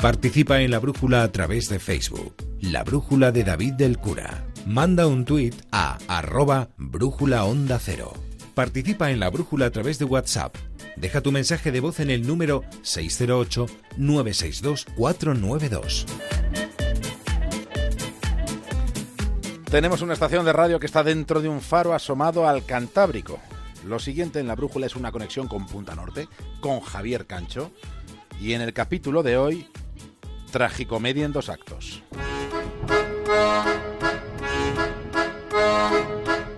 Participa en la brújula a través de Facebook. La brújula de David del Cura. Manda un tuit a arroba brújula onda cero. Participa en la brújula a través de WhatsApp. Deja tu mensaje de voz en el número 608-962-492. Tenemos una estación de radio que está dentro de un faro asomado al Cantábrico. Lo siguiente en la brújula es una conexión con Punta Norte, con Javier Cancho. Y en el capítulo de hoy, tragicomedia en dos actos.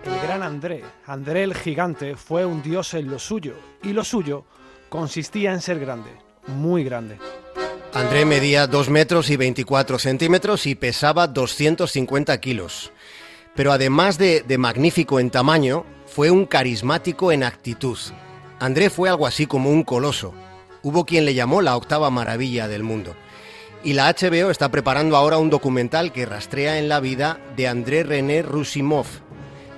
El gran André, André el gigante, fue un dios en lo suyo, y lo suyo consistía en ser grande, muy grande. André medía 2 metros y 24 centímetros y pesaba 250 kilos. Pero además de, de magnífico en tamaño, fue un carismático en actitud. André fue algo así como un coloso. Hubo quien le llamó la octava maravilla del mundo. Y la HBO está preparando ahora un documental que rastrea en la vida de André René Roussimoff,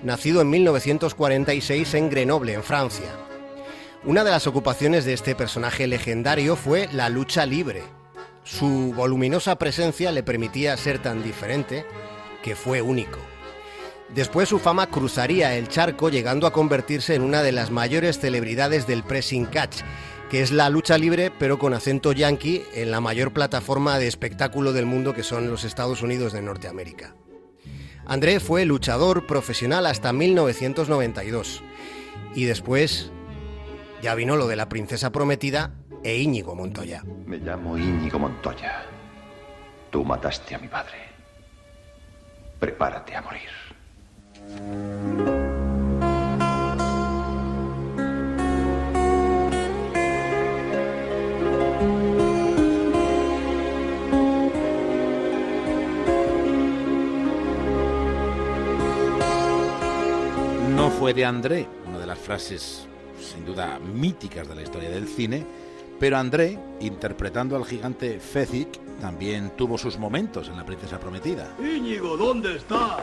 nacido en 1946 en Grenoble, en Francia. Una de las ocupaciones de este personaje legendario fue la lucha libre. Su voluminosa presencia le permitía ser tan diferente que fue único. Después su fama cruzaría el charco llegando a convertirse en una de las mayores celebridades del pressing catch, que es la lucha libre pero con acento yankee en la mayor plataforma de espectáculo del mundo que son los Estados Unidos de Norteamérica. André fue luchador profesional hasta 1992 y después ya vino lo de la princesa prometida e Íñigo Montoya. Me llamo Íñigo Montoya. Tú mataste a mi padre. Prepárate a morir. Fue de André, una de las frases sin duda míticas de la historia del cine, pero André, interpretando al gigante Fezzik, también tuvo sus momentos en La Princesa Prometida. Íñigo, ¿dónde estás?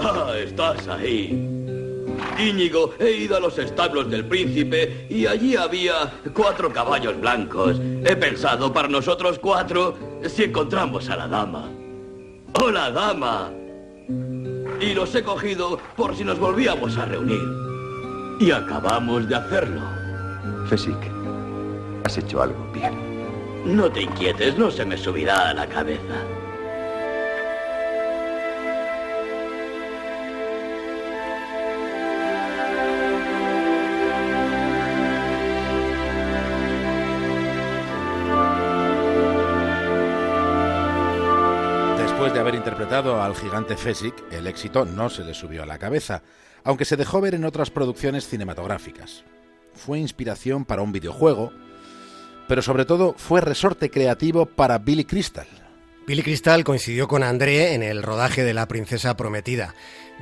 Ah, estás ahí. Íñigo, he ido a los establos del príncipe y allí había cuatro caballos blancos. He pensado para nosotros cuatro si encontramos a la dama. ¡Hola, dama! Y los he cogido por si nos volvíamos a reunir. Y acabamos de hacerlo. Fesic, has hecho algo bien. No te inquietes, no se me subirá a la cabeza. De haber interpretado al gigante Fezzik, el éxito no se le subió a la cabeza, aunque se dejó ver en otras producciones cinematográficas. Fue inspiración para un videojuego, pero sobre todo fue resorte creativo para Billy Crystal. Billy Crystal coincidió con André en el rodaje de La Princesa Prometida.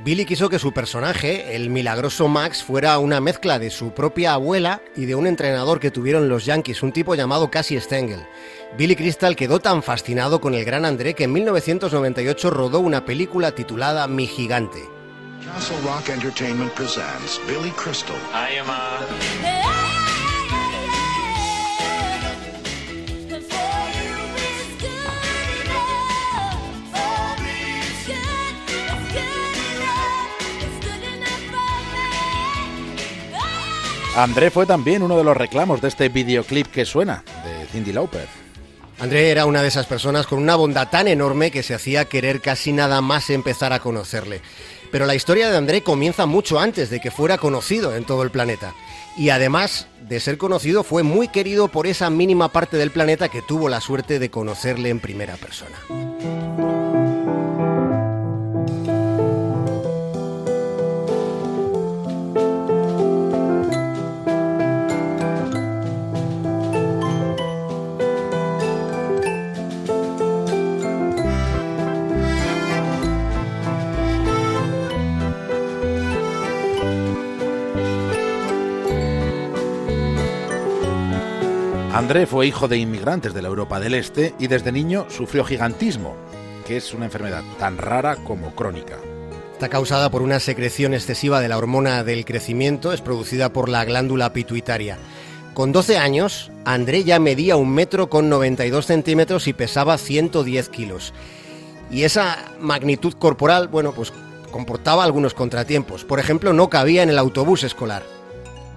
Billy quiso que su personaje, el milagroso Max, fuera una mezcla de su propia abuela y de un entrenador que tuvieron los Yankees, un tipo llamado Cassie Stengel. Billy Crystal quedó tan fascinado con el gran André que en 1998 rodó una película titulada Mi Gigante. Castle Rock Entertainment presents Billy Crystal. I am André fue también uno de los reclamos de este videoclip que suena, de Cindy Lauper. André era una de esas personas con una bondad tan enorme que se hacía querer casi nada más empezar a conocerle. Pero la historia de André comienza mucho antes de que fuera conocido en todo el planeta. Y además de ser conocido, fue muy querido por esa mínima parte del planeta que tuvo la suerte de conocerle en primera persona. André fue hijo de inmigrantes de la Europa del Este y desde niño sufrió gigantismo, que es una enfermedad tan rara como crónica. Está causada por una secreción excesiva de la hormona del crecimiento, es producida por la glándula pituitaria. Con 12 años, André ya medía un metro con 92 centímetros y pesaba 110 kilos. Y esa magnitud corporal, bueno, pues comportaba algunos contratiempos. Por ejemplo, no cabía en el autobús escolar.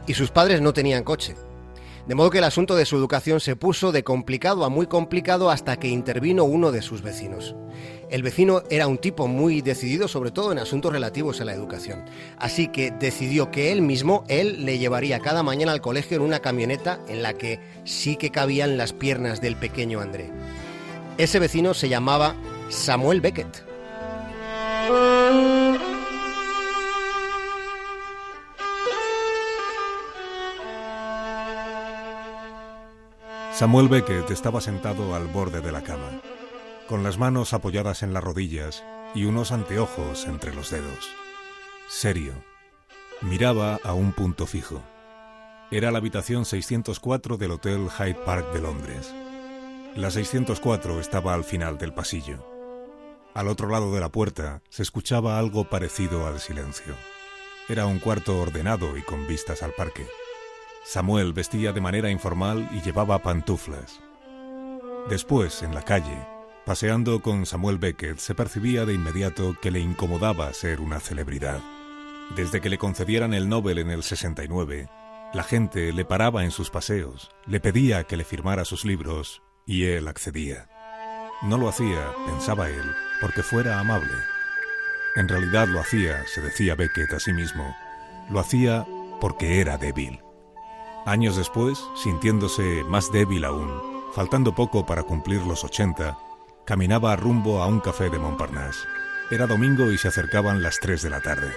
Y sus padres no tenían coche. De modo que el asunto de su educación se puso de complicado a muy complicado hasta que intervino uno de sus vecinos. El vecino era un tipo muy decidido, sobre todo en asuntos relativos a la educación. Así que decidió que él mismo, él le llevaría cada mañana al colegio en una camioneta en la que sí que cabían las piernas del pequeño André. Ese vecino se llamaba Samuel Beckett. Samuel Beckett estaba sentado al borde de la cama, con las manos apoyadas en las rodillas y unos anteojos entre los dedos. Serio. Miraba a un punto fijo. Era la habitación 604 del Hotel Hyde Park de Londres. La 604 estaba al final del pasillo. Al otro lado de la puerta se escuchaba algo parecido al silencio. Era un cuarto ordenado y con vistas al parque. Samuel vestía de manera informal y llevaba pantuflas. Después, en la calle, paseando con Samuel Beckett, se percibía de inmediato que le incomodaba ser una celebridad. Desde que le concedieran el Nobel en el 69, la gente le paraba en sus paseos, le pedía que le firmara sus libros y él accedía. No lo hacía, pensaba él, porque fuera amable. En realidad lo hacía, se decía Beckett a sí mismo, lo hacía porque era débil. Años después, sintiéndose más débil aún, faltando poco para cumplir los 80, caminaba rumbo a un café de Montparnasse. Era domingo y se acercaban las 3 de la tarde.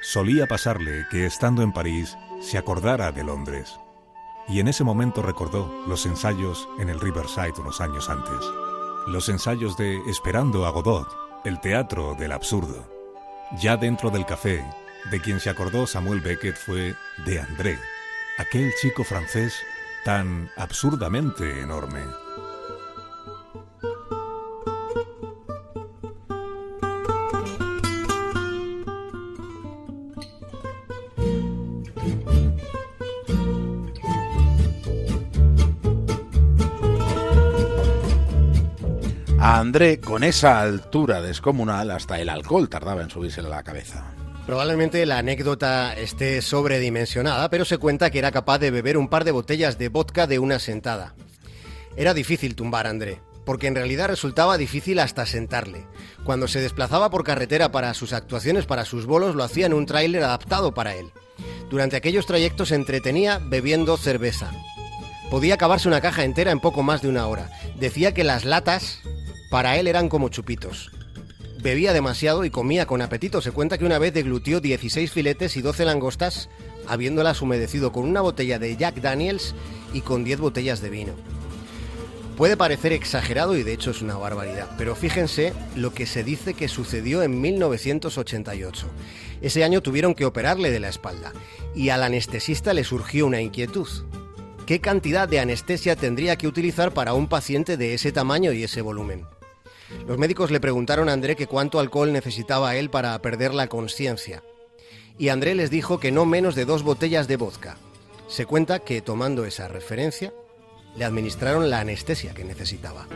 Solía pasarle que, estando en París, se acordara de Londres. Y en ese momento recordó los ensayos en el Riverside unos años antes los ensayos de Esperando a Godot, el teatro del absurdo. Ya dentro del café, de quien se acordó Samuel Beckett fue de André, aquel chico francés tan absurdamente enorme. A André, con esa altura descomunal, hasta el alcohol tardaba en subirse a la cabeza. Probablemente la anécdota esté sobredimensionada, pero se cuenta que era capaz de beber un par de botellas de vodka de una sentada. Era difícil tumbar a André, porque en realidad resultaba difícil hasta sentarle. Cuando se desplazaba por carretera para sus actuaciones, para sus bolos, lo hacía en un tráiler adaptado para él. Durante aquellos trayectos se entretenía bebiendo cerveza. Podía acabarse una caja entera en poco más de una hora. Decía que las latas para él eran como chupitos. Bebía demasiado y comía con apetito. Se cuenta que una vez deglutió 16 filetes y 12 langostas, habiéndolas humedecido con una botella de Jack Daniels y con 10 botellas de vino. Puede parecer exagerado y de hecho es una barbaridad, pero fíjense lo que se dice que sucedió en 1988. Ese año tuvieron que operarle de la espalda y al anestesista le surgió una inquietud. ¿Qué cantidad de anestesia tendría que utilizar para un paciente de ese tamaño y ese volumen? Los médicos le preguntaron a André que cuánto alcohol necesitaba él para perder la conciencia. Y André les dijo que no menos de dos botellas de vodka. Se cuenta que tomando esa referencia, le administraron la anestesia que necesitaba.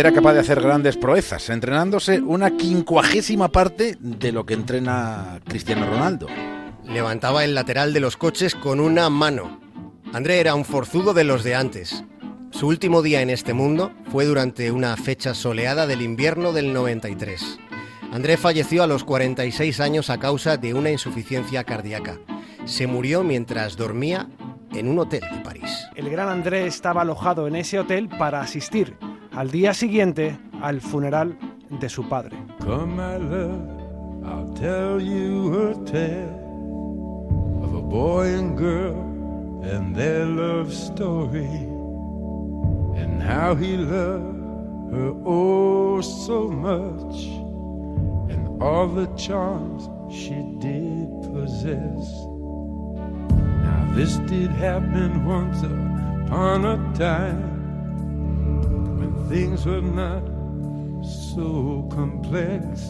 Era capaz de hacer grandes proezas, entrenándose una quincuagésima parte de lo que entrena Cristiano Ronaldo. Levantaba el lateral de los coches con una mano. André era un forzudo de los de antes. Su último día en este mundo fue durante una fecha soleada del invierno del 93. André falleció a los 46 años a causa de una insuficiencia cardíaca. Se murió mientras dormía en un hotel de París. El gran André estaba alojado en ese hotel para asistir al día siguiente al funeral de su padre. Come, my love, I'll tell you a tale of a boy and girl and their love story, and how he loved her oh so much, and all the charms she did possess. Now, this did happen once upon a time things were not so complex,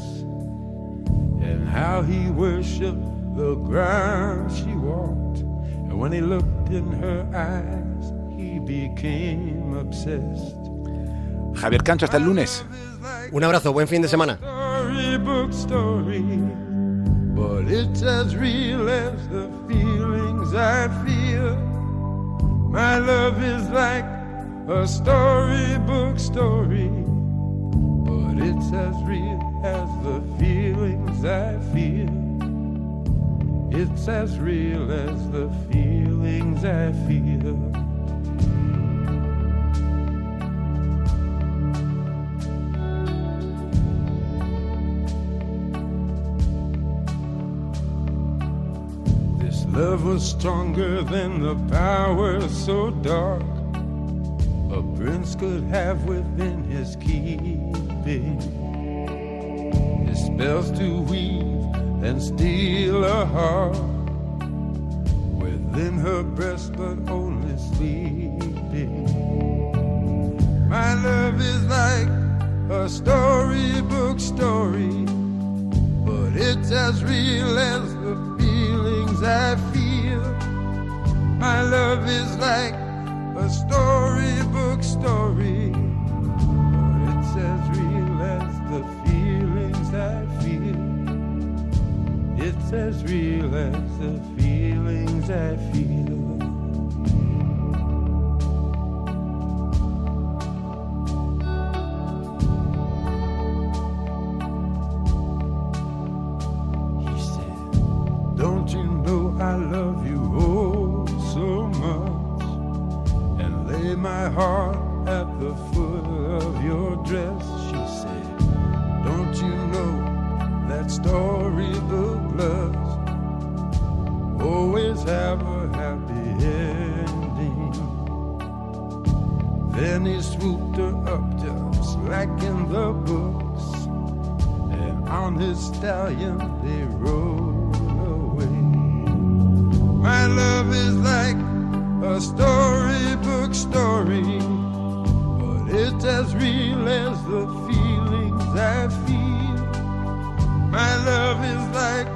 and how he worshipped the ground she walked. And when he looked in her eyes, he became obsessed. Javier Cancho, hasta el lunes. Un abrazo, buen fin de semana. But it's as real as the feelings I feel. My love is like a storybook story, but it's as real as the feelings I feel. It's as real as the feelings I feel. This love was stronger than the power so dark a prince could have within his keeping. His spells to weave and steal a heart within her breast, but only sleeping. My love is like a storybook story, but it's as real as the feelings I feel. My love is like storybook story, but it's as real as the feelings I feel. It's as real as the feelings I feel. Storybook loves always have a happy ending? Then he swooped her up just like in the books, and on his stallion they rode away. My love is like a storybook story, but it's as real as the feelings feel. My love is like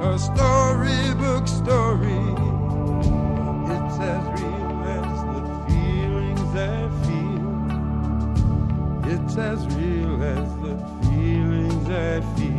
a storybook story, it's as real as the feelings I feel. It's as real as the feelings I feel.